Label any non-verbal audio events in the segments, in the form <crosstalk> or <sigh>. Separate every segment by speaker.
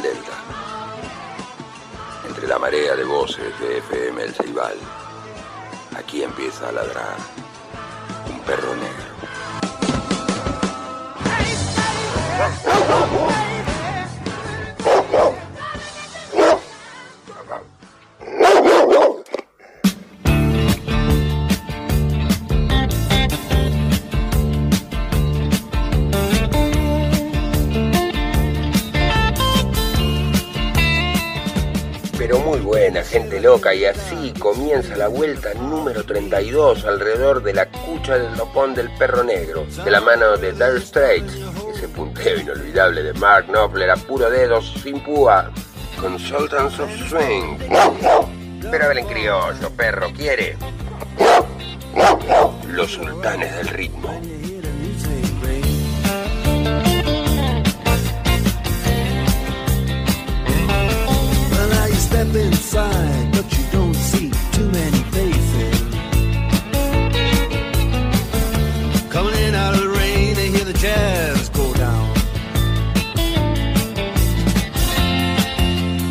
Speaker 1: Delta, entre la marea de voces de FM El Ceibal, Aquí empieza a ladrar un perro negro. Loca, y así comienza la vuelta número 32 alrededor de la cucha del lopón del perro negro, de la mano de Dire Straits, ese punteo inolvidable de Mark Knopfler a puro dedos sin púa, con Sultans of Swing. Pero habla en criollo, perro, ¿quiere? Los sultanes del ritmo.
Speaker 2: Step inside, but you don't see too many faces. Coming in out of the rain, hear the jazz go down.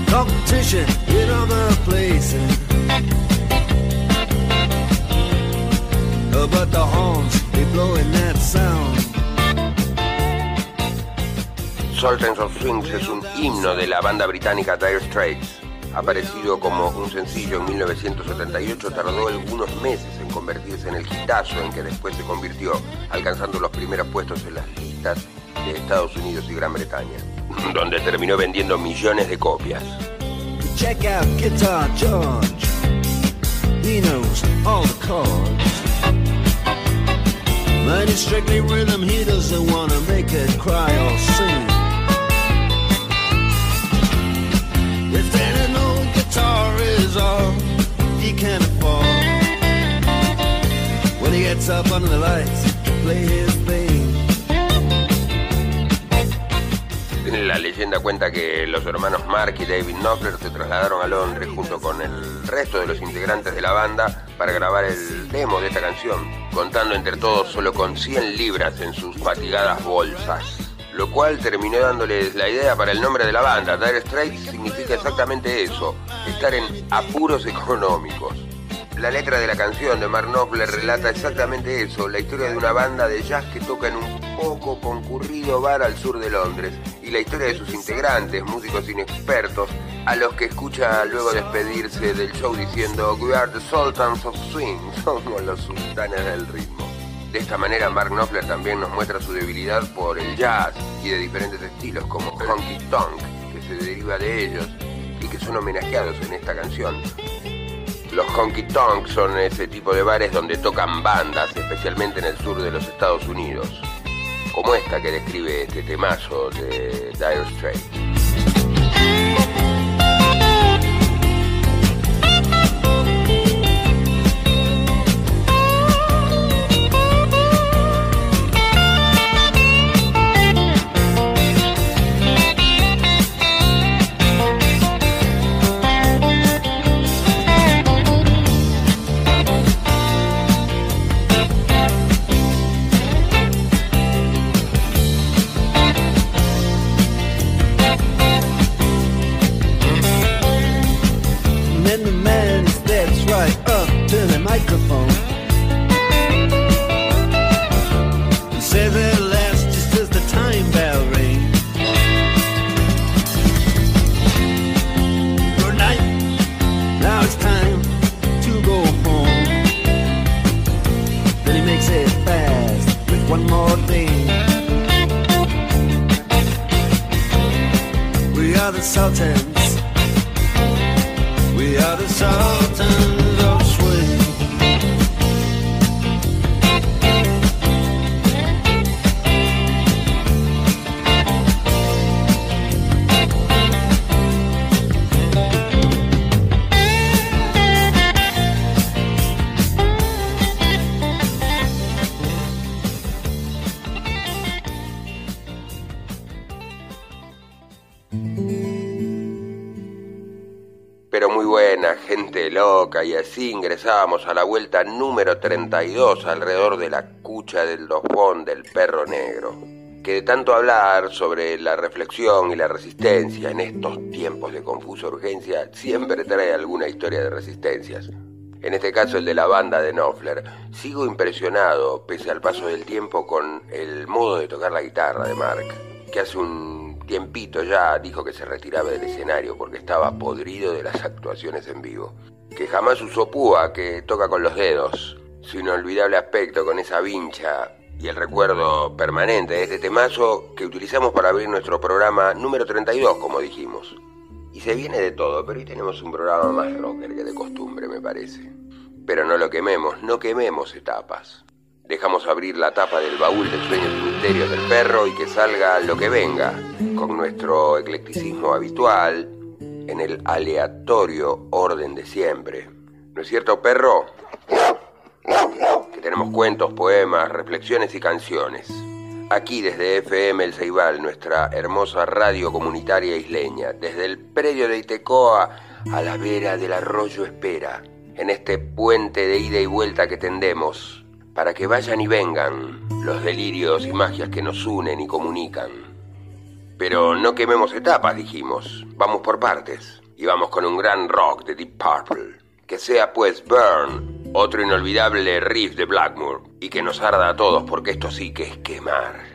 Speaker 2: Competition in other places. Uh, but the horns, they blowing that sound.
Speaker 1: Sultans of Swings es un himno de la banda británica Dire Straits. Aparecido como un sencillo en 1978, tardó algunos meses en convertirse en el hitazo en que después se convirtió, alcanzando los primeros puestos en las listas de Estados Unidos y Gran Bretaña, <laughs> donde terminó vendiendo millones de copias. La leyenda cuenta que los hermanos Mark y David Knopfler se trasladaron a Londres junto con el resto de los integrantes de la banda para grabar el demo de esta canción, contando entre todos solo con 100 libras en sus fatigadas bolsas. Lo cual terminó dándoles la idea para el nombre de la banda. Dire Straits significa exactamente eso, estar en apuros económicos. La letra de la canción de Mark Knopfler relata exactamente eso, la historia de una banda de jazz que toca en un poco concurrido bar al sur de Londres y la historia de sus integrantes, músicos inexpertos, a los que escucha luego despedirse del show diciendo We are the Sultans of Swing, <laughs> somos los sultanes del ritmo. De esta manera Mark Knopfler también nos muestra su debilidad por el jazz y de diferentes estilos como honky tonk, que se deriva de ellos y que son homenajeados en esta canción. Los honky tonk son ese tipo de bares donde tocan bandas, especialmente en el sur de los Estados Unidos, como esta que describe este temazo de Dire Straits.
Speaker 2: one more thing. We are the Sultans. We are the Sultans.
Speaker 1: Y así ingresábamos a la vuelta número 32 alrededor de la cucha del dofón del perro negro. Que de tanto hablar sobre la reflexión y la resistencia en estos tiempos de confusa urgencia siempre trae alguna historia de resistencias. En este caso el de la banda de Knopfler. Sigo impresionado, pese al paso del tiempo, con el modo de tocar la guitarra de Mark, que hace un tiempito ya dijo que se retiraba del escenario porque estaba podrido de las actuaciones en vivo que jamás usó púa, que toca con los dedos. Su inolvidable aspecto con esa vincha y el recuerdo permanente de este temazo que utilizamos para abrir nuestro programa número 32, como dijimos. Y se viene de todo, pero hoy tenemos un programa más rocker que de costumbre, me parece. Pero no lo quememos, no quememos etapas. Dejamos abrir la tapa del baúl de sueños y misterios del perro y que salga lo que venga, con nuestro eclecticismo habitual, en el aleatorio orden de siempre. ¿No es cierto, perro? Que tenemos cuentos, poemas, reflexiones y canciones. Aquí desde FM El Ceibal, nuestra hermosa radio comunitaria isleña, desde el predio de Itecoa a la vera del arroyo Espera, en este puente de ida y vuelta que tendemos, para que vayan y vengan los delirios y magias que nos unen y comunican. Pero no quememos etapas, dijimos. Vamos por partes. Y vamos con un gran rock de Deep Purple. Que sea pues Burn, otro inolvidable riff de Blackmore. Y que nos arda a todos porque esto sí que es quemar.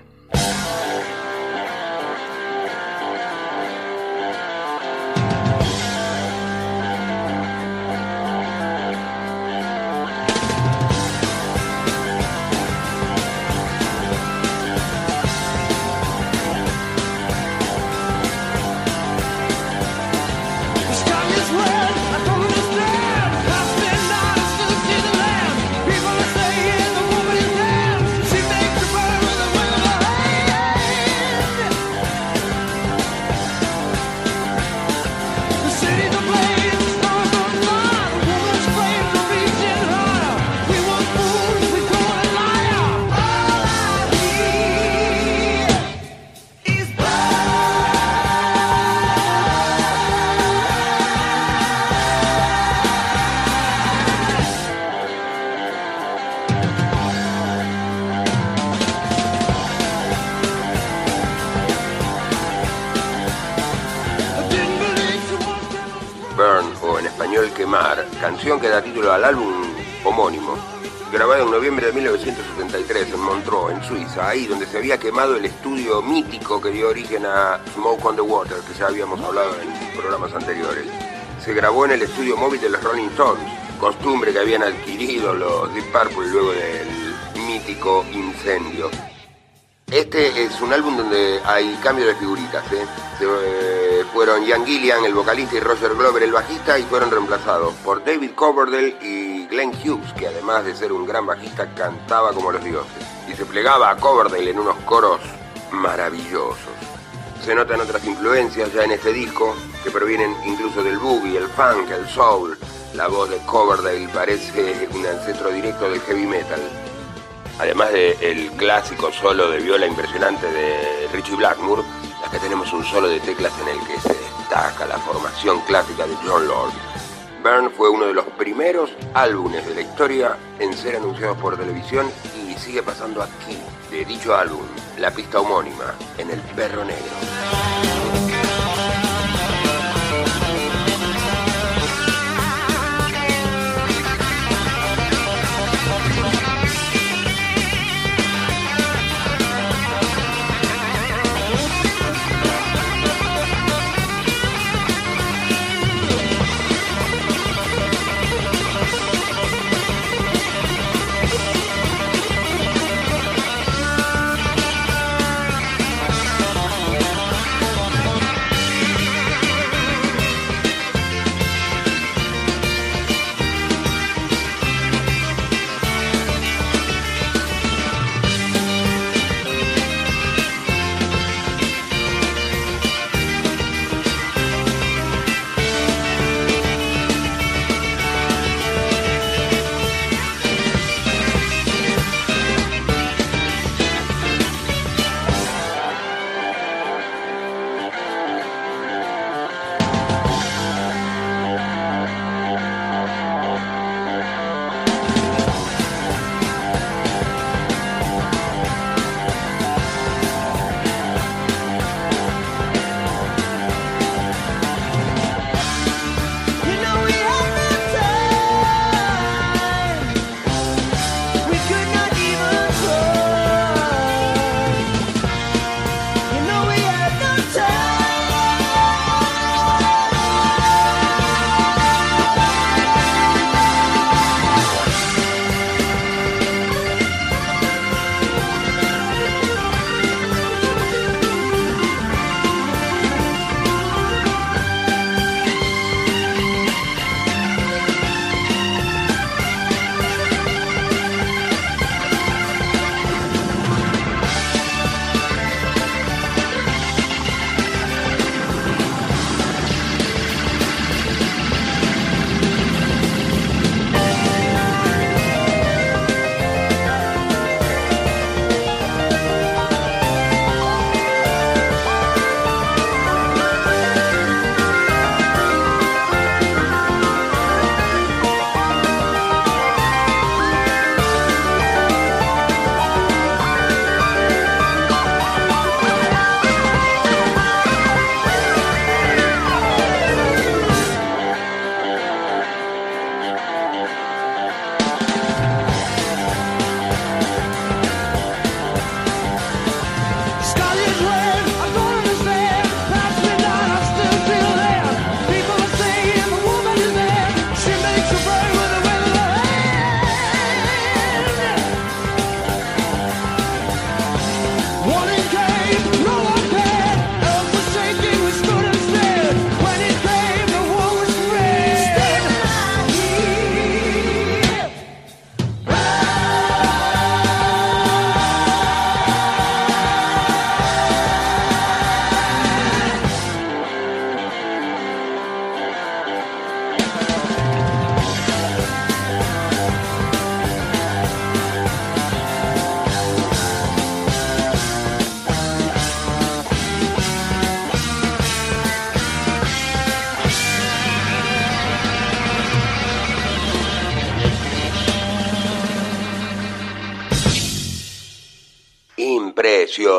Speaker 1: Canción que da título al álbum homónimo, grabado en noviembre de 1973 en Montreux, en Suiza, ahí donde se había quemado el estudio mítico que dio origen a Smoke on the Water, que ya habíamos hablado en programas anteriores. Se grabó en el estudio móvil de los Rolling Stones, costumbre que habían adquirido los Deep Purple luego del épico Incendio. Este es un álbum donde hay cambio de figuritas, ¿eh? Eh, fueron Ian Gillian, el vocalista, y Roger Glover, el bajista, y fueron reemplazados por David Coverdale y Glenn Hughes, que además de ser un gran bajista, cantaba como los dioses. Y se plegaba a Coverdale en unos coros maravillosos. Se notan otras influencias ya en este disco, que provienen incluso del boogie, el funk, el soul. La voz de Coverdale parece un ancestro directo del heavy metal. Además del clásico solo de viola impresionante de Richie Blackmore, que tenemos un solo de teclas en el que se destaca la formación clásica de John Lord. Burn fue uno de los primeros álbumes de la historia en ser anunciados por televisión y sigue pasando aquí, de dicho álbum, la pista homónima, en El Perro Negro.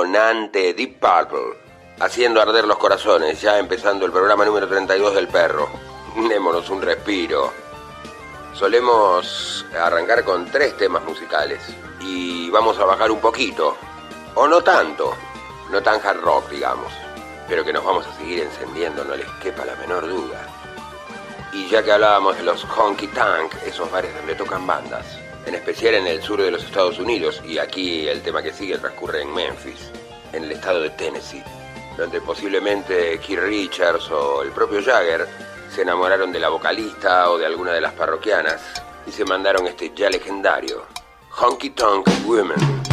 Speaker 1: Impresionante Deep Purple, haciendo arder los corazones, ya empezando el programa número 32 del perro. Démonos un respiro. Solemos arrancar con tres temas musicales y vamos a bajar un poquito, o no tanto, no tan hard rock, digamos, pero que nos vamos a seguir encendiendo, no les quepa la menor duda. Y ya que hablábamos de los honky tank, esos bares donde tocan bandas, en especial en el sur de los Estados Unidos, y aquí el tema que sigue transcurre en Memphis, en el estado de Tennessee, donde posiblemente Keith Richards o el propio Jagger se enamoraron de la vocalista o de alguna de las parroquianas y se mandaron este ya legendario Honky Tonk Women.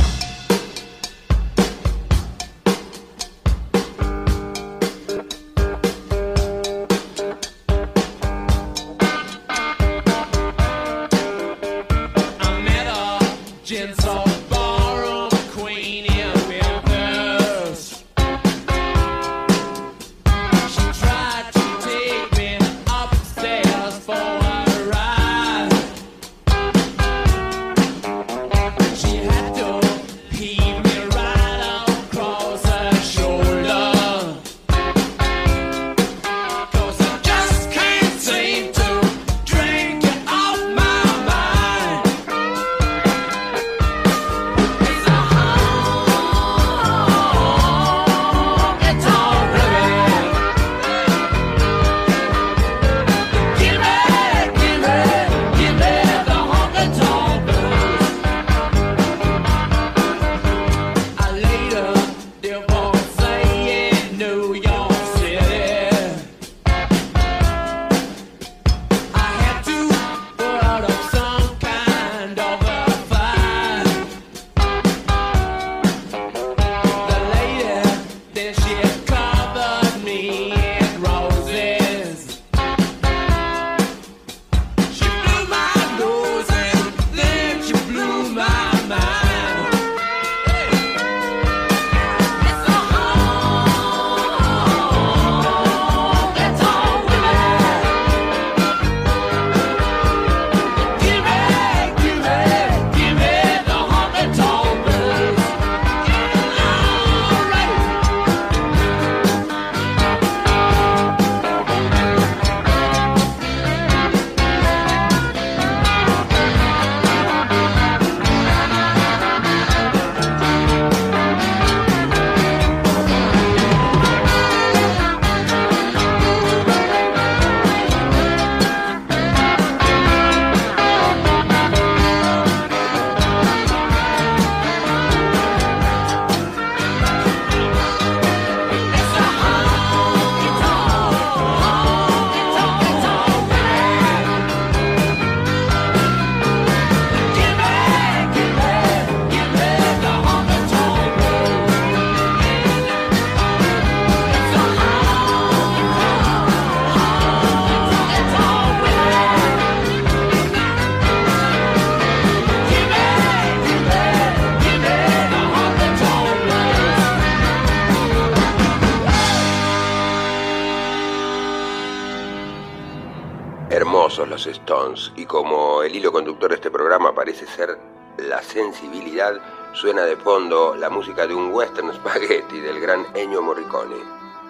Speaker 1: Los Stones y como el hilo conductor de este programa parece ser la sensibilidad, suena de fondo la música de un western spaghetti del gran Ennio Morricone.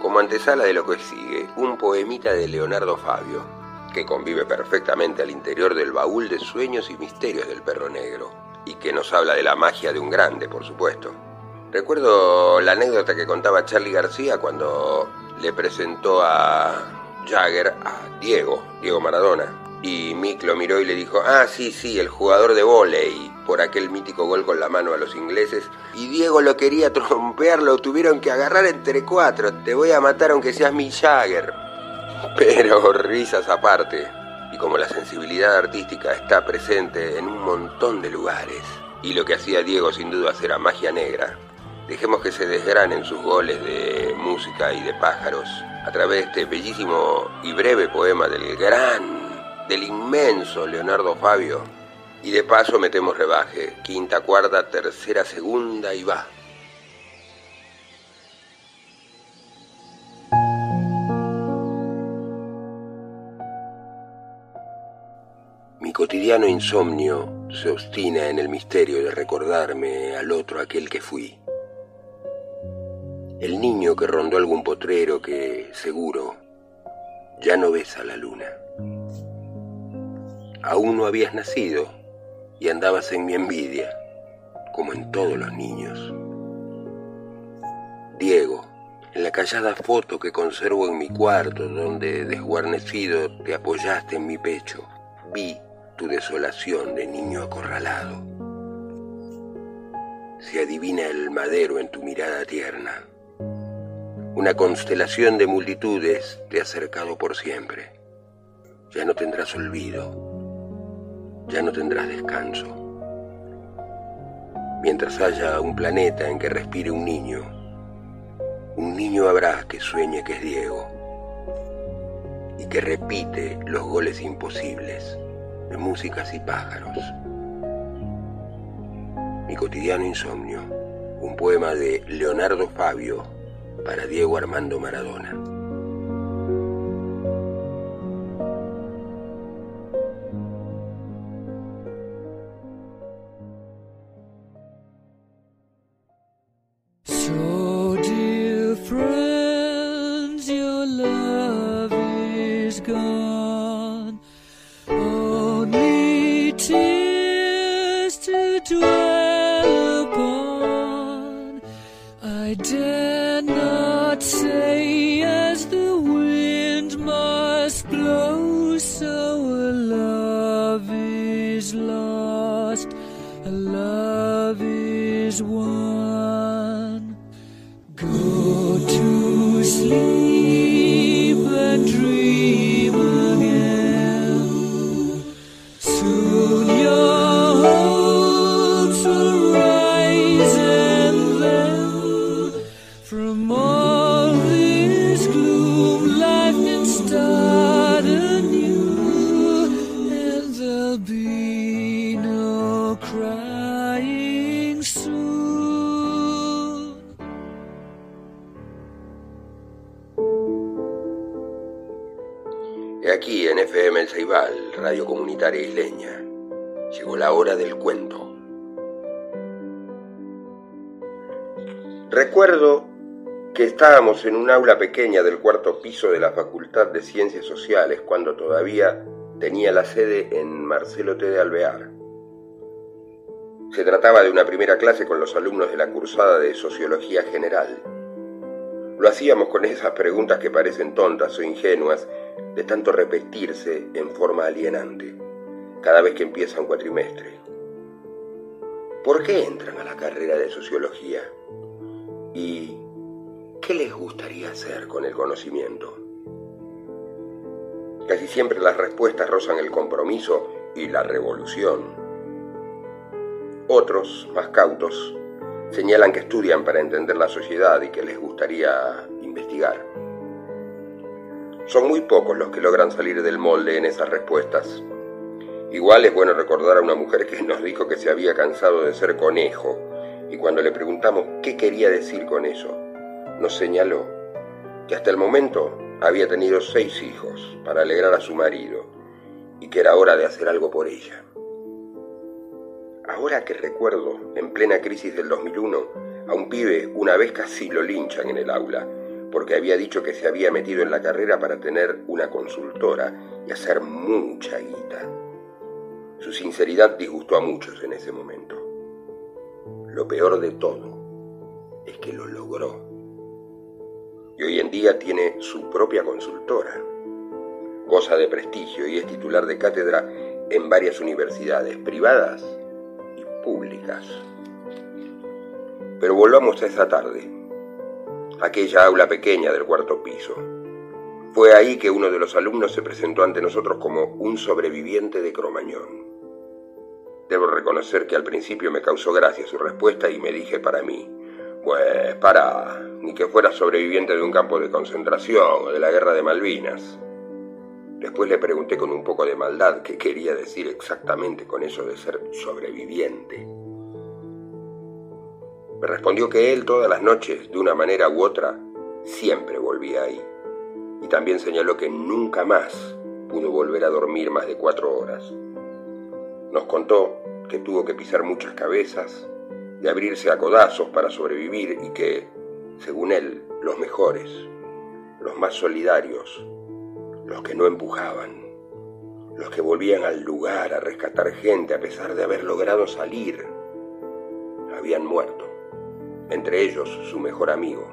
Speaker 1: Como antesala de lo que sigue, un poemita de Leonardo Fabio, que convive perfectamente al interior del baúl de sueños y misterios del perro negro, y que nos habla de la magia de un grande, por supuesto. Recuerdo la anécdota que contaba Charlie García cuando le presentó a Jagger a Diego, Diego Maradona. Y Mick lo miró y le dijo, ah, sí, sí, el jugador de volei, por aquel mítico gol con la mano a los ingleses. Y Diego lo quería <laughs> trompear, lo tuvieron que agarrar entre cuatro. Te voy a matar aunque seas mi Jagger. Pero risas aparte. Y como la sensibilidad artística está presente en un montón de lugares, y lo que hacía Diego sin duda era magia negra, dejemos que se desgranen sus goles de música y de pájaros a través de este bellísimo y breve poema del gran, del inmenso Leonardo Fabio. Y de paso metemos rebaje, quinta, cuarta, tercera, segunda y va. Mi cotidiano insomnio se obstina en el misterio de recordarme al otro aquel que fui el niño que rondó algún potrero que, seguro, ya no besa la luna. Aún no habías nacido y andabas en mi envidia, como en todos los niños. Diego, en la callada foto que conservo en mi cuarto, donde desguarnecido te apoyaste en mi pecho, vi tu desolación de niño acorralado. Se adivina el madero en tu mirada tierna. Una constelación de multitudes te ha cercado por siempre. Ya no tendrás olvido, ya no tendrás descanso. Mientras haya un planeta en que respire un niño, un niño habrá que sueñe que es Diego y que repite los goles imposibles de músicas y pájaros. Mi cotidiano insomnio, un poema de Leonardo Fabio para Diego Armando Maradona. one. Radio comunitaria isleña. Llegó la hora del cuento. Recuerdo que estábamos en un aula pequeña del cuarto piso de la Facultad de Ciencias Sociales cuando todavía tenía la sede en Marcelo T. de Alvear. Se trataba de una primera clase con los alumnos de la cursada de Sociología General. Lo hacíamos con esas preguntas que parecen tontas o ingenuas de tanto repetirse en forma alienante cada vez que empieza un cuatrimestre. ¿Por qué entran a la carrera de sociología? ¿Y qué les gustaría hacer con el conocimiento? Casi siempre las respuestas rozan el compromiso y la revolución. Otros, más cautos, señalan que estudian para entender la sociedad y que les gustaría investigar. Son muy pocos los que logran salir del molde en esas respuestas. Igual es bueno recordar a una mujer que nos dijo que se había cansado de ser conejo y cuando le preguntamos qué quería decir con eso, nos señaló que hasta el momento había tenido seis hijos para alegrar a su marido y que era hora de hacer algo por ella. Ahora que recuerdo, en plena crisis del 2001, a un pibe una vez casi lo linchan en el aula porque había dicho que se había metido en la carrera para tener una consultora y hacer mucha guita. Su sinceridad disgustó a muchos en ese momento. Lo peor de todo es que lo logró. Y hoy en día tiene su propia consultora. Goza de prestigio y es titular de cátedra en varias universidades privadas públicas. Pero volvamos a esa tarde aquella aula pequeña del cuarto piso. Fue ahí que uno de los alumnos se presentó ante nosotros como un sobreviviente de Cromañón. Debo reconocer que al principio me causó gracia su respuesta y me dije para mí, pues para, ni que fuera sobreviviente de un campo de concentración o de la guerra de Malvinas. Después le pregunté con un poco de maldad qué quería decir exactamente con eso de ser sobreviviente. Me respondió que él todas las noches, de una manera u otra, siempre volvía ahí. Y también señaló que nunca más pudo volver a dormir más de cuatro horas. Nos contó que tuvo que pisar muchas cabezas, de abrirse a codazos para sobrevivir y que, según él, los mejores, los más solidarios, los que no empujaban, los que volvían al lugar a rescatar gente a pesar de haber logrado salir, habían muerto entre ellos su mejor amigo.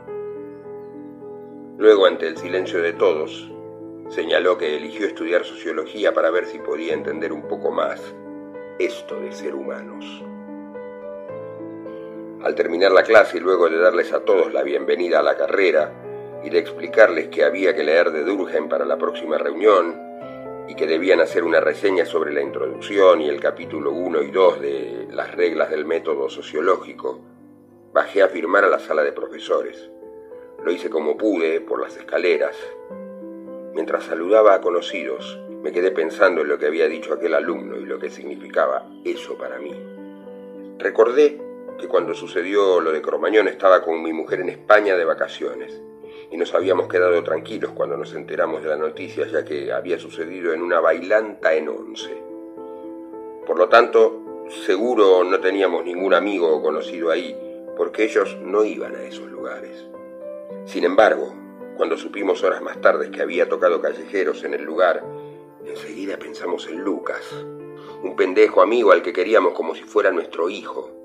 Speaker 1: Luego, ante el silencio de todos, Señaló que eligió estudiar sociología para ver si podía entender un poco más esto de ser humanos. Al terminar la clase y luego de darles a todos la bienvenida a la carrera y de explicarles que había que leer de Durgen para la próxima reunión y que debían hacer una reseña sobre la introducción y el capítulo 1 y 2 de las reglas del método sociológico, bajé a firmar a la sala de profesores. Lo hice como pude, por las escaleras. Mientras saludaba a conocidos, me quedé pensando en lo que había dicho aquel alumno y lo que significaba eso para mí. Recordé que cuando sucedió lo de Cromañón estaba con mi mujer en España de vacaciones y nos habíamos quedado tranquilos cuando nos enteramos de la noticia ya que había sucedido en una bailanta en once. Por lo tanto, seguro no teníamos ningún amigo o conocido ahí porque ellos no iban a esos lugares. Sin embargo, cuando supimos horas más tarde que había tocado callejeros en el lugar, enseguida pensamos en Lucas, un pendejo amigo al que queríamos como si fuera nuestro hijo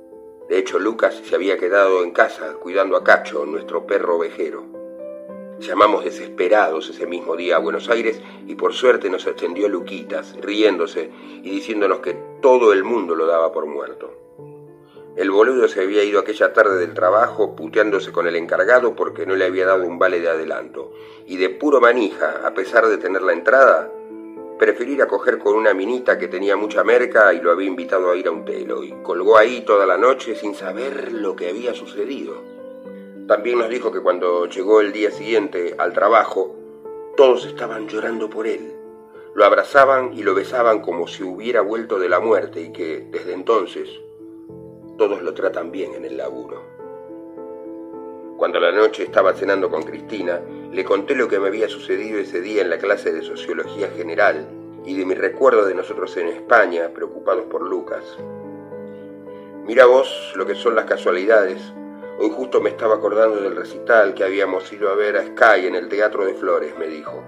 Speaker 1: de hecho, Lucas se había quedado en casa cuidando a Cacho, nuestro perro ovejero. Llamamos desesperados ese mismo día a Buenos Aires y por suerte nos atendió Luquitas, riéndose y diciéndonos que todo el mundo lo daba por muerto. El boludo se había ido aquella tarde del trabajo puteándose con el encargado porque no le había dado un vale de adelanto. Y de puro manija, a pesar de tener la entrada, Preferir acoger con una minita que tenía mucha merca y lo había invitado a ir a un telo, y colgó ahí toda la noche sin saber lo que había sucedido. También nos dijo que cuando llegó el día siguiente al trabajo, todos estaban llorando por él. Lo abrazaban y lo besaban como si hubiera vuelto de la muerte y que, desde entonces, todos lo tratan bien en el laburo. Cuando la noche estaba cenando con Cristina, le conté lo que me había sucedido ese día en la clase de Sociología General y de mi recuerdo de nosotros en España, preocupados por Lucas. Mira vos lo que son las casualidades. Hoy justo me estaba acordando del recital que habíamos ido a ver a Sky en el Teatro de Flores, me dijo.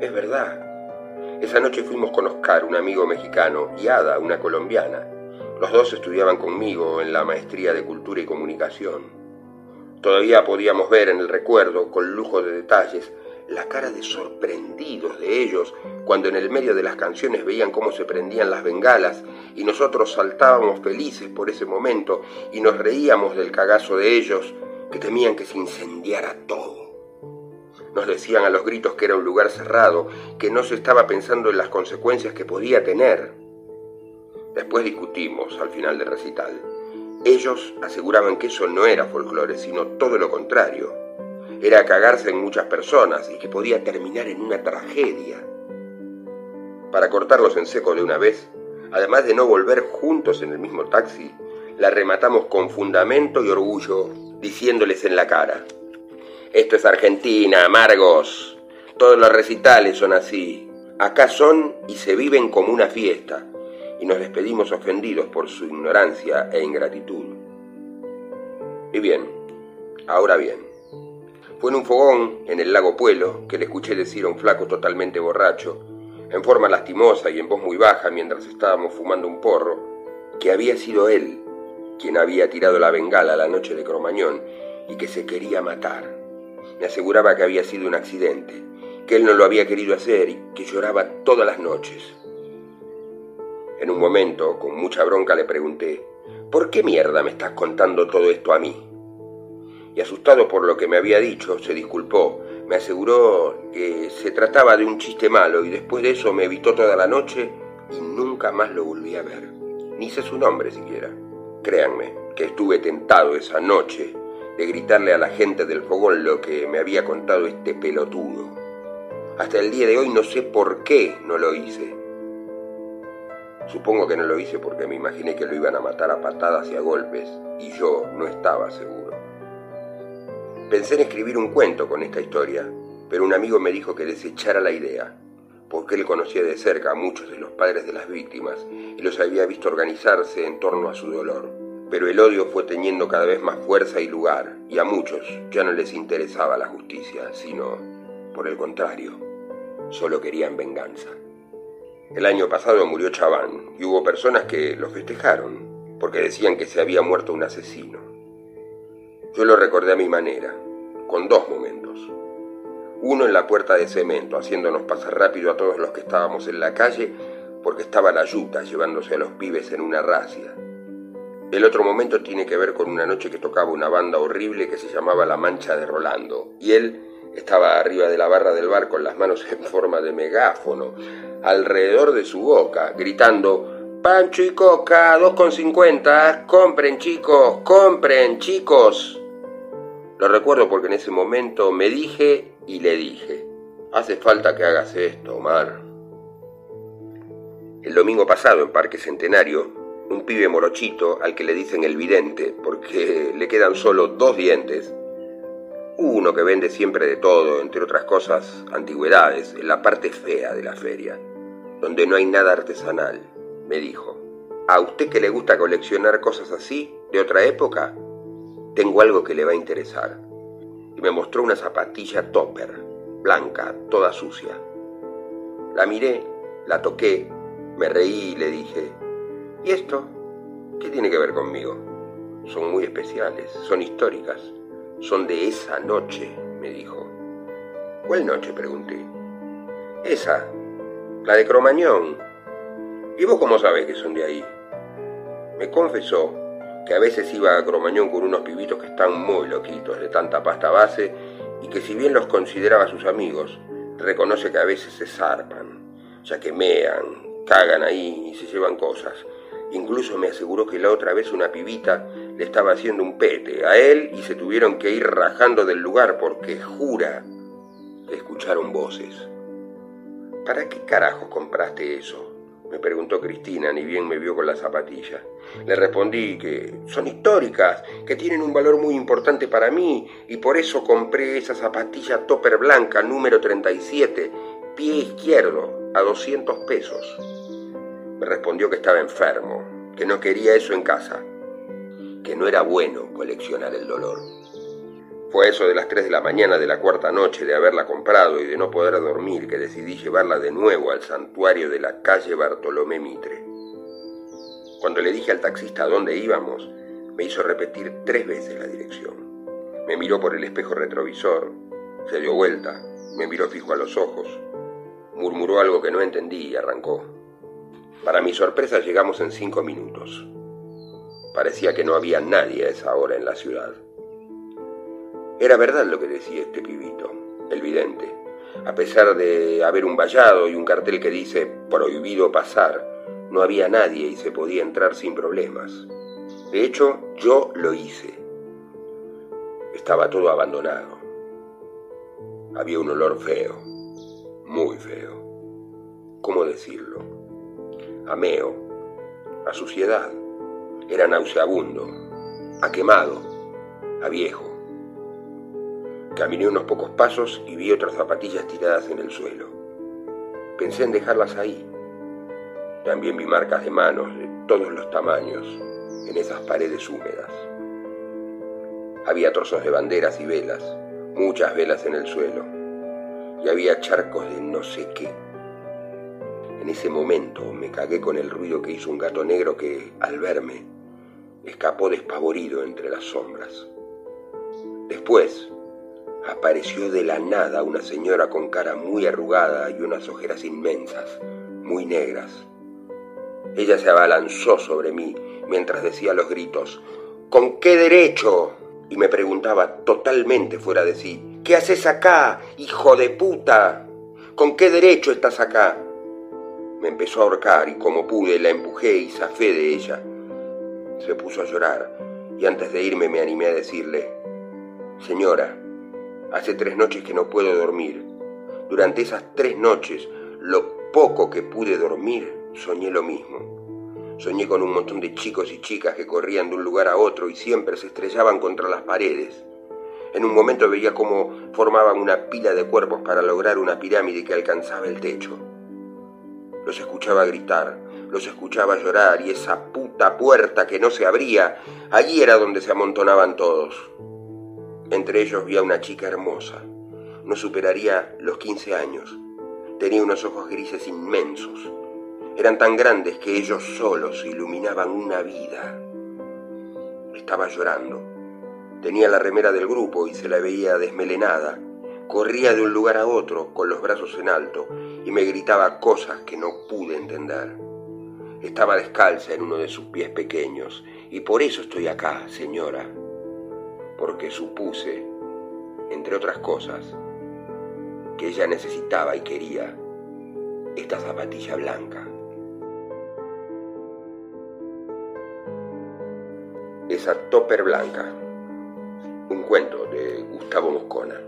Speaker 1: Es verdad. Esa noche fuimos con Oscar, un amigo mexicano, y Ada, una colombiana. Los dos estudiaban conmigo en la maestría de Cultura y Comunicación. Todavía podíamos ver en el recuerdo, con lujo de detalles, la cara de sorprendidos de ellos cuando en el medio de las canciones veían cómo se prendían las bengalas y nosotros saltábamos felices por ese momento y nos reíamos del cagazo de ellos que temían que se incendiara todo. Nos decían a los gritos que era un lugar cerrado, que no se estaba pensando en las consecuencias que podía tener. Después discutimos al final del recital. Ellos aseguraban que eso no era folclore, sino todo lo contrario. Era cagarse en muchas personas y que podía terminar en una tragedia. Para cortarlos en seco de una vez, además de no volver juntos en el mismo taxi, la rematamos con fundamento y orgullo, diciéndoles en la cara, esto es Argentina, amargos, todos los recitales son así, acá son y se viven como una fiesta y nos despedimos ofendidos por su ignorancia e ingratitud. Y bien, ahora bien, fue en un fogón en el lago Puelo que le escuché decir a un flaco totalmente borracho, en forma lastimosa y en voz muy baja mientras estábamos fumando un porro, que había sido él quien había tirado la bengala la noche de Cromañón y que se quería matar. Me aseguraba que había sido un accidente, que él no lo había querido hacer y que lloraba todas las noches. En un momento, con mucha bronca, le pregunté, ¿por qué mierda me estás contando todo esto a mí? Y asustado por lo que me había dicho, se disculpó, me aseguró que se trataba de un chiste malo y después de eso me evitó toda la noche y nunca más lo volví a ver. Ni sé su nombre siquiera. Créanme que estuve tentado esa noche de gritarle a la gente del fogón lo que me había contado este pelotudo. Hasta el día de hoy no sé por qué no lo hice. Supongo que no lo hice porque me imaginé que lo iban a matar a patadas y a golpes, y yo no estaba seguro. Pensé en escribir un cuento con esta historia, pero un amigo me dijo que desechara la idea, porque él conocía de cerca a muchos de los padres de las víctimas y los había visto organizarse en torno a su dolor. Pero el odio fue teniendo cada vez más fuerza y lugar, y a muchos ya no les interesaba la justicia, sino, por el contrario, solo querían venganza. El año pasado murió Chaván y hubo personas que lo festejaron porque decían que se había muerto un asesino. Yo lo recordé a mi manera, con dos momentos. Uno en la puerta de cemento, haciéndonos pasar rápido a todos los que estábamos en la calle, porque estaba la yuta llevándose a los pibes en una racia. El otro momento tiene que ver con una noche que tocaba una banda horrible que se llamaba La Mancha de Rolando, y él estaba arriba de la barra del bar con las manos en forma de megáfono, alrededor de su boca, gritando Pancho y Coca, dos con cincuenta, compren chicos, compren chicos. Lo recuerdo porque en ese momento me dije y le dije, hace falta que hagas esto, Omar. El domingo pasado en Parque Centenario, un pibe morochito al que le dicen el vidente porque le quedan solo dos dientes, uno que vende siempre de todo, entre otras cosas, antigüedades, en la parte fea de la feria, donde no hay nada artesanal, me dijo. ¿A usted que le gusta coleccionar cosas así, de otra época? Tengo algo que le va a interesar. Y me mostró una zapatilla topper, blanca, toda sucia. La miré, la toqué, me reí y le dije, ¿y esto? ¿Qué tiene que ver conmigo? Son muy especiales, son históricas, son de esa noche, me dijo. ¿Cuál noche? pregunté. Esa, la de Cromañón. ¿Y vos cómo sabés que son de ahí? Me confesó que a veces iba a Cromañón con unos pibitos que están muy loquitos de tanta pasta base y que si bien los consideraba sus amigos, reconoce que a veces se zarpan, ya que mean, cagan ahí y se llevan cosas. Incluso me aseguró que la otra vez una pibita le estaba haciendo un pete a él y se tuvieron que ir rajando del lugar porque jura que escucharon voces. ¿Para qué carajo compraste eso? Me preguntó Cristina, ni bien me vio con la zapatilla. Le respondí que son históricas, que tienen un valor muy importante para mí, y por eso compré esa zapatilla topper blanca número 37, pie izquierdo, a 200 pesos. Me respondió que estaba enfermo, que no quería eso en casa, que no era bueno coleccionar el dolor. Fue eso de las 3 de la mañana de la cuarta noche de haberla comprado y de no poder dormir que decidí llevarla de nuevo al santuario de la calle Bartolomé Mitre. Cuando le dije al taxista dónde íbamos, me hizo repetir tres veces la dirección. Me miró por el espejo retrovisor, se dio vuelta, me miró fijo a los ojos, murmuró algo que no entendí y arrancó. Para mi sorpresa llegamos en cinco minutos. Parecía que no había nadie a esa hora en la ciudad. Era verdad lo que decía este pibito, el vidente. A pesar de haber un vallado y un cartel que dice prohibido pasar, no había nadie y se podía entrar sin problemas. De hecho, yo lo hice. Estaba todo abandonado. Había un olor feo, muy feo. ¿Cómo decirlo? A meo, a suciedad. Era nauseabundo, a quemado, a viejo. Caminé unos pocos pasos y vi otras zapatillas tiradas en el suelo. Pensé en dejarlas ahí. También vi marcas de manos de todos los tamaños en esas paredes húmedas. Había trozos de banderas y velas, muchas velas en el suelo, y había charcos de no sé qué. En ese momento me cagué con el ruido que hizo un gato negro que, al verme, escapó despavorido entre las sombras. Después, apareció de la nada una señora con cara muy arrugada y unas ojeras inmensas, muy negras. Ella se abalanzó sobre mí mientras decía los gritos, ¿con qué derecho? Y me preguntaba totalmente fuera de sí, ¿qué haces acá, hijo de puta? ¿Con qué derecho estás acá? Me empezó a ahorcar y como pude la empujé y zafé de ella. Se puso a llorar y antes de irme me animé a decirle, Señora, Hace tres noches que no puedo dormir. Durante esas tres noches, lo poco que pude dormir, soñé lo mismo. Soñé con un montón de chicos y chicas que corrían de un lugar a otro y siempre se estrellaban contra las paredes. En un momento veía cómo formaban una pila de cuerpos para lograr una pirámide que alcanzaba el techo. Los escuchaba gritar, los escuchaba llorar y esa puta puerta que no se abría, allí era donde se amontonaban todos. Entre ellos vi a una chica hermosa. No superaría los 15 años. Tenía unos ojos grises inmensos. Eran tan grandes que ellos solos iluminaban una vida. Estaba llorando. Tenía la remera del grupo y se la veía desmelenada, Corría de un lugar a otro con los brazos en alto y me gritaba cosas que no pude entender. Estaba descalza en uno de sus pies pequeños y por eso estoy acá, señora, porque supuse, entre otras cosas, que ella necesitaba y quería esta zapatilla blanca. Esa topper blanca. Un cuento de Gustavo Moscona.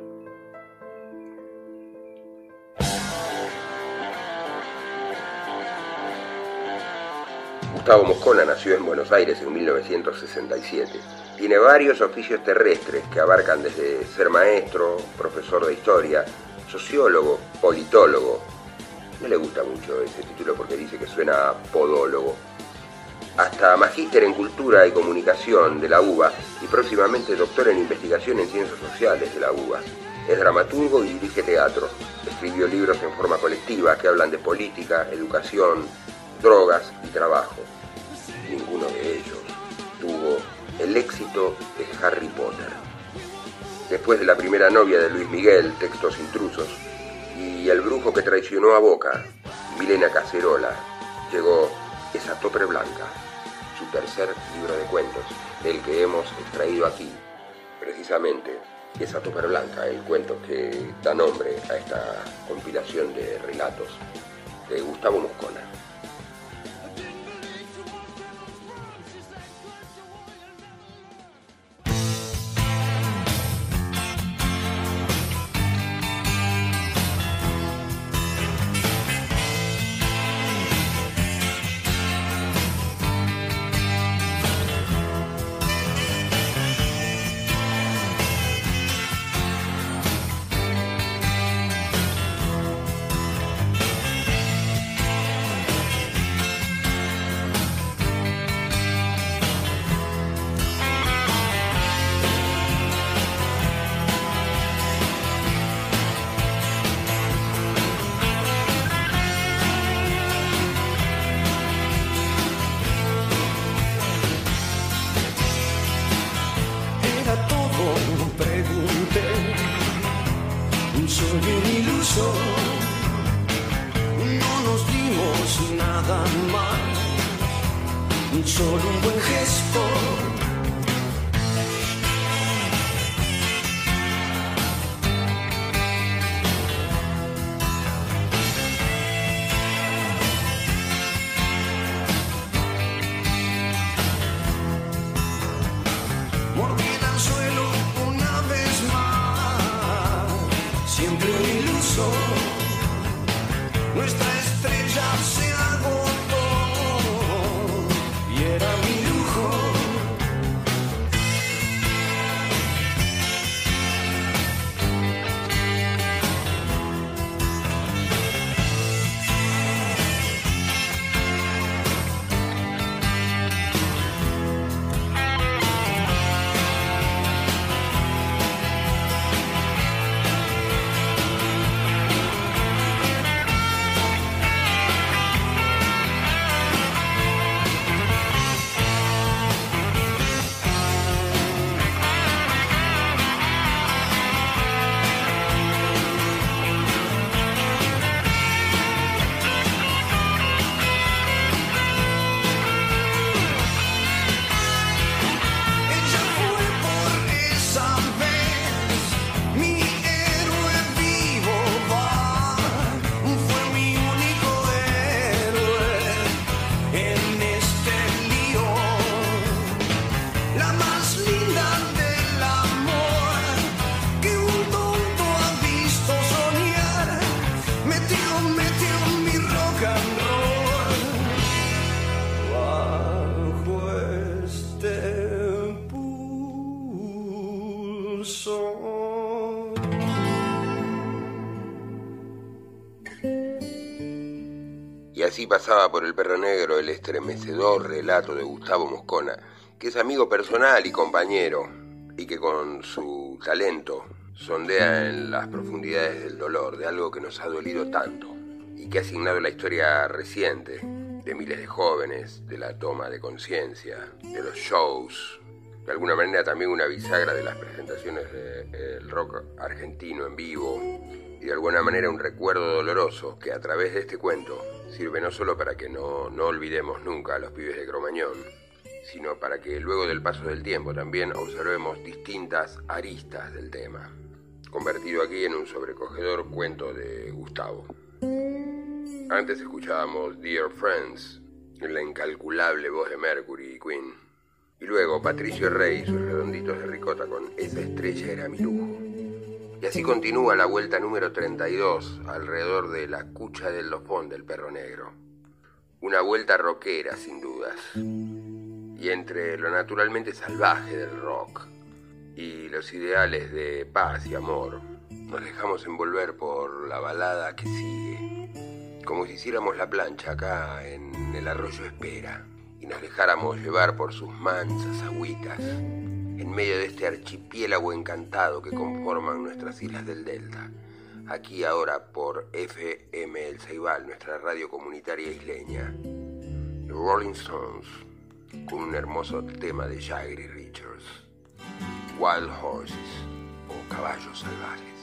Speaker 1: Gustavo Moscona nació en Buenos Aires en 1967. Tiene varios oficios terrestres que abarcan desde ser maestro, profesor de historia, sociólogo, politólogo. No le gusta mucho ese título porque dice que suena podólogo. Hasta magíster en Cultura y Comunicación de la UBA y próximamente doctor en Investigación en Ciencias Sociales de la UBA. Es dramaturgo y dirige teatro. Escribió libros en forma colectiva que hablan de política, educación, drogas y trabajo. Ninguno de ellos tuvo el éxito de Harry Potter. Después de la primera novia de Luis Miguel, Textos Intrusos, y El brujo que traicionó a Boca, Milena Cacerola, llegó Esa Topre Blanca, su tercer libro de cuentos, el que hemos extraído aquí, precisamente Esa Topre Blanca, el cuento que da nombre a esta compilación de relatos de Gustavo Moscona. nada más, solo un buen gesto. Pasaba por el perro negro el estremecedor relato de Gustavo Moscona, que es amigo personal y compañero, y que con su talento sondea en las profundidades del dolor de algo que nos ha dolido tanto, y que ha asignado la historia reciente de miles de jóvenes, de la toma de conciencia, de los shows,
Speaker 3: de alguna manera también una bisagra de las presentaciones del rock argentino en vivo y de alguna manera un recuerdo doloroso que a través de este cuento sirve no solo para que no, no olvidemos nunca a los pibes de Cromañón, sino para que luego del paso del tiempo también observemos distintas aristas del tema, convertido aquí en un sobrecogedor cuento de Gustavo. Antes escuchábamos Dear Friends, en la incalculable voz de Mercury y Queen. Y luego Patricio Rey y sus redonditos de ricota con Esa estrella era mi lujo. Y así continúa la vuelta número 32 alrededor de la cucha del lofón del perro negro. Una vuelta rockera, sin dudas. Y entre lo naturalmente salvaje del rock y los ideales de paz y amor, nos dejamos envolver por la balada que sigue. Como si hiciéramos la plancha acá en el arroyo Espera y nos dejáramos llevar por sus mansas agüitas en medio de este archipiélago encantado que conforman nuestras islas del Delta. Aquí ahora por FM El Ceibal, nuestra radio comunitaria isleña. The Rolling Stones, con un hermoso tema de Jagger Richards. Wild Horses o Caballos Salvajes.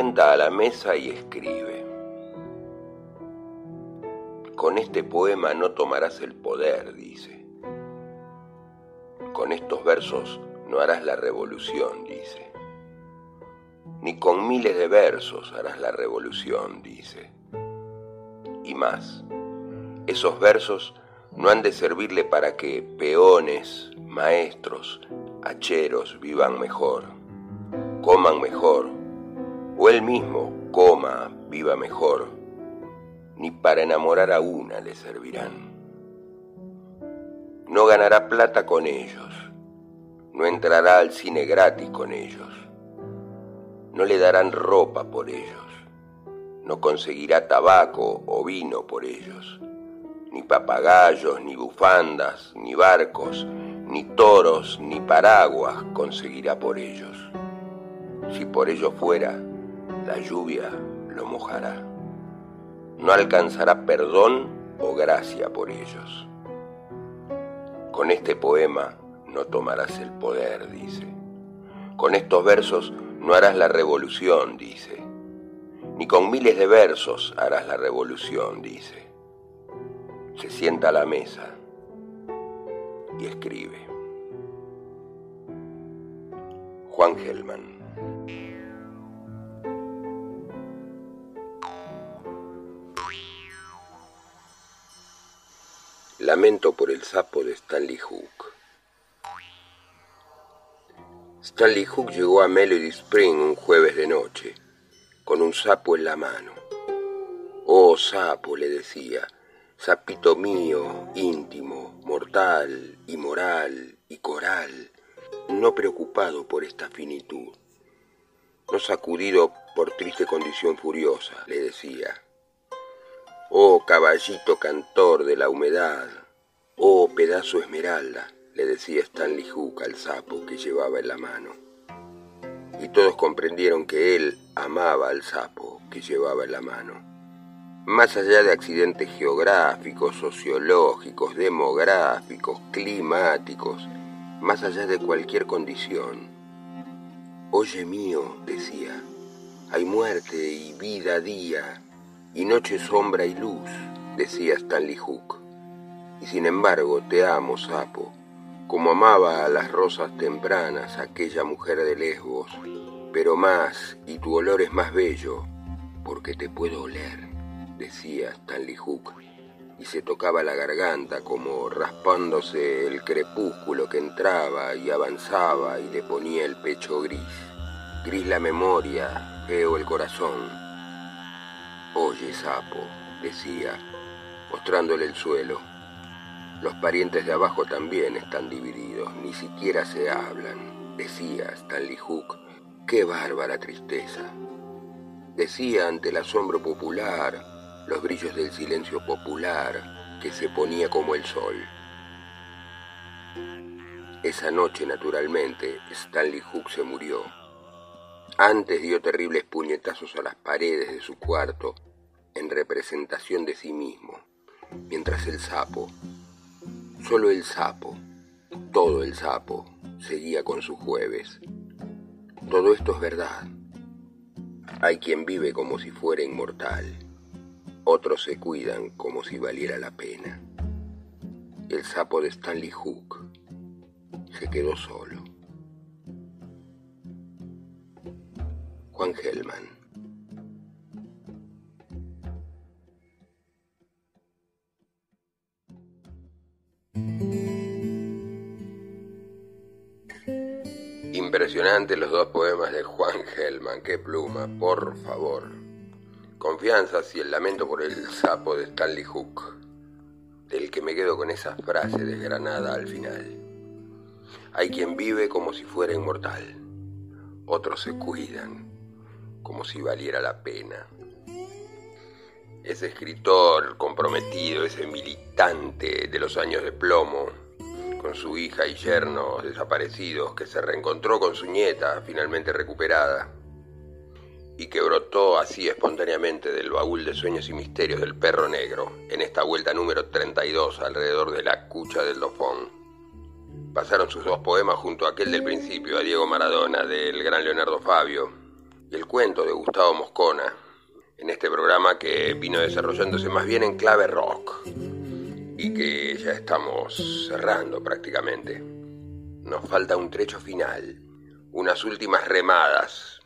Speaker 1: A la mesa y escribe. Con este poema no tomarás el poder, dice. Con estos versos no harás la revolución, dice. Ni con miles de versos harás la revolución, dice. Y más, esos versos no han de servirle para que peones, maestros, hacheros vivan mejor, coman mejor, o él mismo coma, viva mejor, ni para enamorar a una le servirán. No ganará plata con ellos, no entrará al cine gratis con ellos, no le darán ropa por ellos, no conseguirá tabaco o vino por ellos ni papagayos, ni bufandas, ni barcos, ni toros, ni paraguas conseguirá por ellos. Si por ellos fuera, la lluvia lo mojará. No alcanzará perdón o gracia por ellos. Con este poema no tomarás el poder, dice. Con estos versos no harás la revolución, dice. Ni con miles de versos harás la revolución, dice se sienta a la mesa y escribe. Juan Gelman. Lamento por el sapo de Stanley Hook. Stanley Hook llegó a Melody Spring un jueves de noche, con un sapo en la mano. Oh, sapo, le decía, sapito mío, íntimo, mortal, y moral y coral, no preocupado por esta finitud, no sacudido por triste condición furiosa, le decía. Oh caballito cantor de la humedad, oh pedazo esmeralda, le decía Stanley Hook al sapo que llevaba en la mano. Y todos comprendieron que él amaba al sapo que llevaba en la mano más allá de accidentes geográficos, sociológicos, demográficos, climáticos, más allá de cualquier condición. Oye mío, decía, hay muerte y vida día, y noche sombra y luz, decía Stanley Hook. Y sin embargo te amo, sapo, como amaba a las rosas tempranas aquella mujer de Lesbos, pero más, y tu olor es más bello, porque te puedo oler decía Stanley Hook, y se tocaba la garganta como raspándose el crepúsculo que entraba y avanzaba y le ponía el pecho gris. Gris la memoria, feo el corazón. Oye, sapo, decía, mostrándole el suelo. Los parientes de abajo también están divididos, ni siquiera se hablan, decía Stanley Hook. Qué bárbara tristeza. Decía ante el asombro popular, los brillos del silencio popular que se ponía como el sol. Esa noche, naturalmente, Stanley Hook se murió. Antes dio terribles puñetazos a las paredes de su cuarto en representación de sí mismo, mientras el sapo, solo el sapo, todo el sapo, seguía con sus jueves. Todo esto es verdad. Hay quien vive como si fuera inmortal. Otros se cuidan como si valiera la pena. El sapo de Stanley Hook se quedó solo. Juan Gelman. Impresionante los dos poemas de Juan Gelman, qué pluma, por favor. Confianzas y el lamento por el sapo de Stanley Hook, del que me quedo con esa frase desgranada al final. Hay quien vive como si fuera inmortal, otros se cuidan como si valiera la pena. Ese escritor comprometido, ese militante de los años de plomo, con su hija y yernos desaparecidos, que se reencontró con su nieta, finalmente recuperada y que brotó así espontáneamente del baúl de sueños y misterios del perro negro en esta vuelta número 32 alrededor de la cucha del dofón. pasaron sus dos poemas junto a aquel del principio, a Diego Maradona, del gran Leonardo Fabio, el cuento de Gustavo Moscona, en este programa que vino desarrollándose más bien en clave rock, y que ya estamos cerrando prácticamente. Nos falta un trecho final, unas últimas remadas,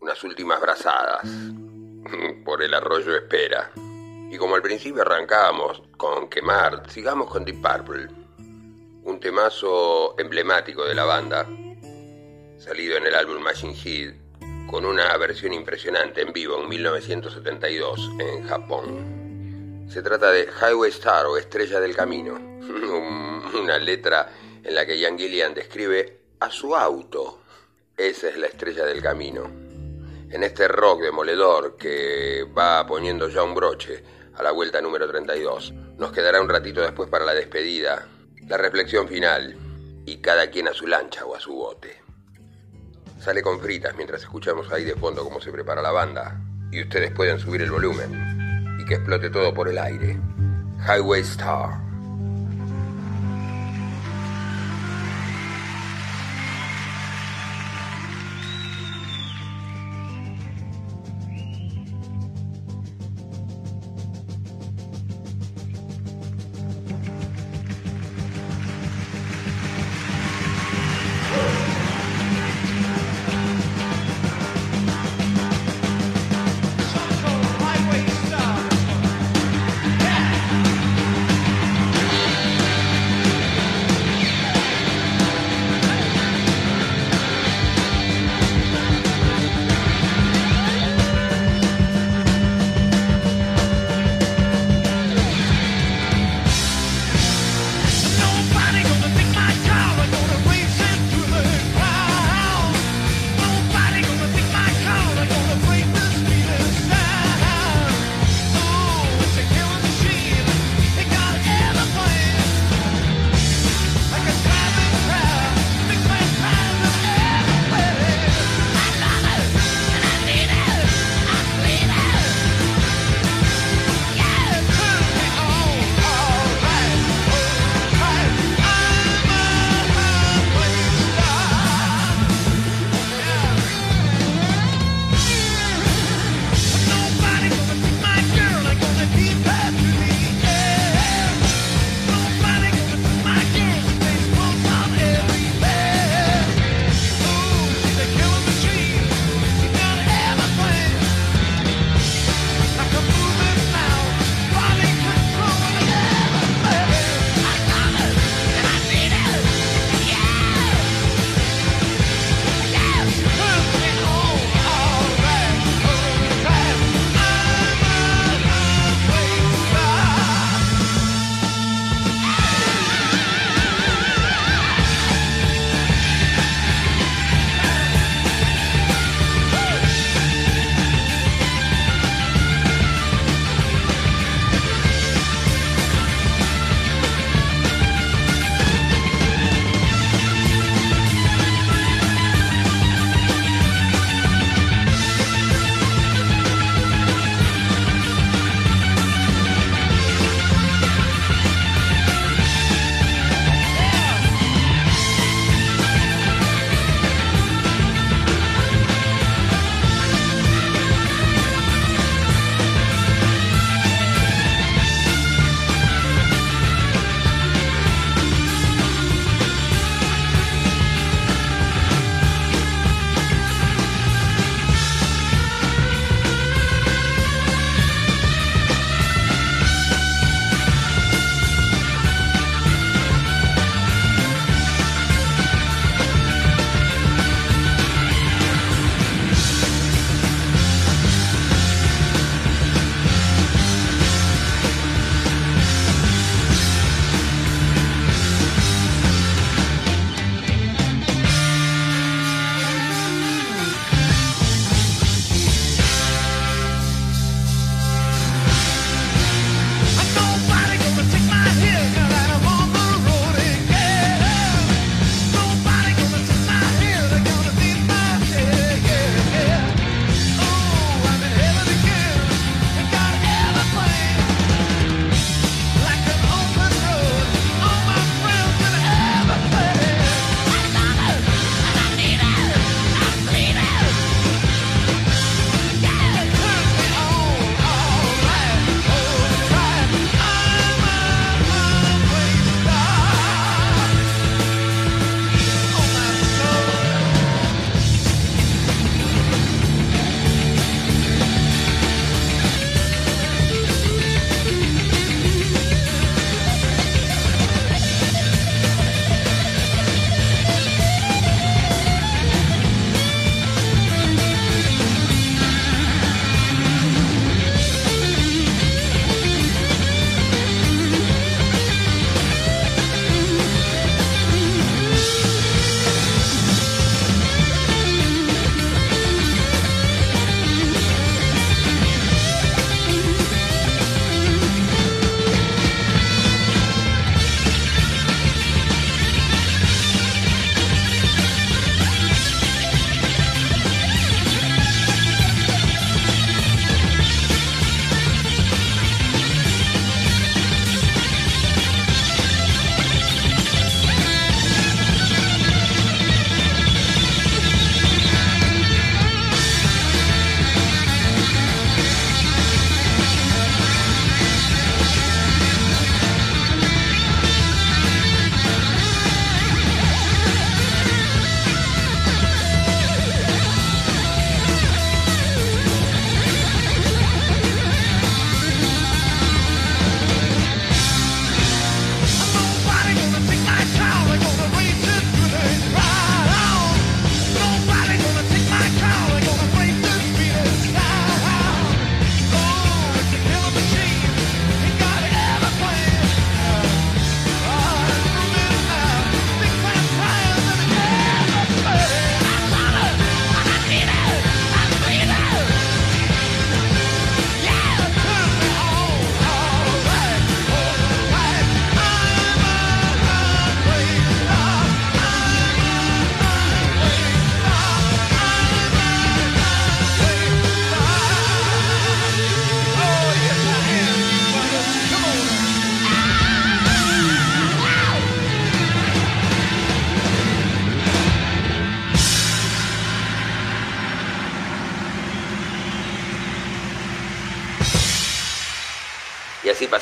Speaker 1: unas últimas brazadas, <laughs> por el arroyo espera. Y como al principio arrancábamos con quemar, sigamos con Deep Purple, un temazo emblemático de la banda, salido en el álbum Machine Head, con una versión impresionante en vivo en 1972 en Japón. Se trata de Highway Star o Estrella del Camino, <laughs> una letra en la que Ian Gillian describe a su auto. Esa es la estrella del camino. En este rock demoledor que va poniendo ya un broche a la vuelta número 32. Nos quedará un ratito después para la despedida, la reflexión final y cada quien a su lancha o a su bote. Sale con fritas mientras escuchamos ahí de fondo cómo se prepara la banda y ustedes pueden subir el volumen y que explote todo por el aire. Highway Star.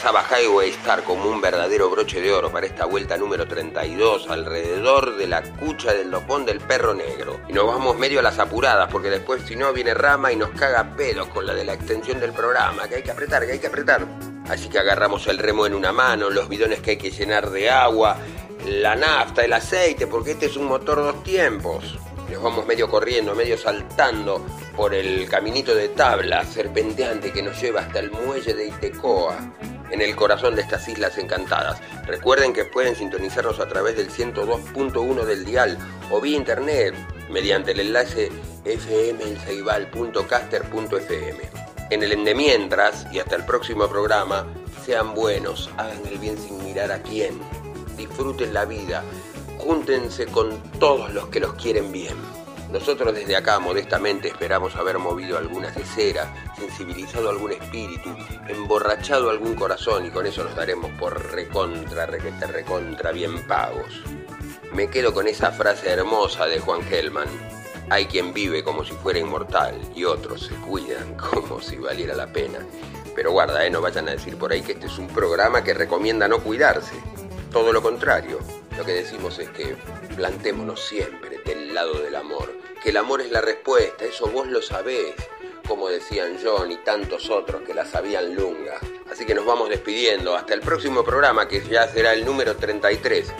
Speaker 1: Así pasaba Highway Star como un verdadero broche de oro para esta vuelta número 32 alrededor de la cucha del dopón del perro negro. Y nos vamos medio a las apuradas porque después si no viene Rama y nos caga pedos con la de la extensión del programa, que hay que apretar, que hay que apretar. Así que agarramos el remo en una mano, los bidones que hay que llenar de agua, la nafta, el aceite, porque este es un motor dos tiempos. Nos vamos medio corriendo, medio saltando por el caminito de tabla serpenteante que nos lleva hasta el muelle de Itecoa, en el corazón de estas islas encantadas. Recuerden que pueden sintonizarnos a través del 102.1 del dial o vía internet mediante el enlace fmelceibal.caster.fm. En el endemientras y hasta el próximo programa, sean buenos, hagan el bien sin mirar a quién, disfruten la vida, júntense con todos los que los quieren bien. Nosotros desde acá modestamente esperamos haber movido algunas cera, sensibilizado algún espíritu, emborrachado algún corazón y con eso nos daremos por recontra, requete, recontra bien pagos. Me quedo con esa frase hermosa de Juan Gelman. Hay quien vive como si fuera inmortal y otros se cuidan <laughs> como si valiera la pena. Pero guarda, eh, no vayan a decir por ahí que este es un programa que recomienda no cuidarse. Todo lo contrario, lo que decimos es que plantémonos siempre del lado del amor, que el amor es la respuesta, eso vos lo sabés, como decían John y tantos otros que la sabían lunga. Así que nos vamos despidiendo, hasta el próximo programa que ya será el número 33.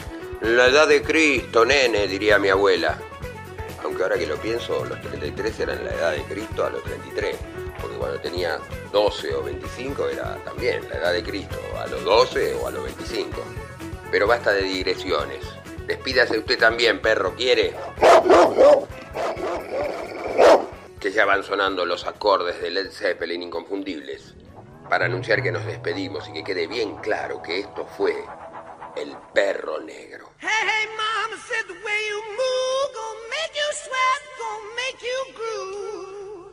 Speaker 1: La edad de Cristo, nene, diría mi abuela. Aunque ahora que lo pienso, los 33 eran la edad de Cristo a los 33 porque cuando tenía 12 o 25 era también la edad de Cristo, a los 12 o a los 25. Pero basta de digresiones. Despídase usted también, perro, ¿quiere? Que ya van sonando los acordes de Led Zeppelin inconfundibles para anunciar que nos despedimos y que quede bien claro que esto fue el perro negro.
Speaker 3: Hey, hey, mama said the way you move gonna make you sweat, gonna make you groove.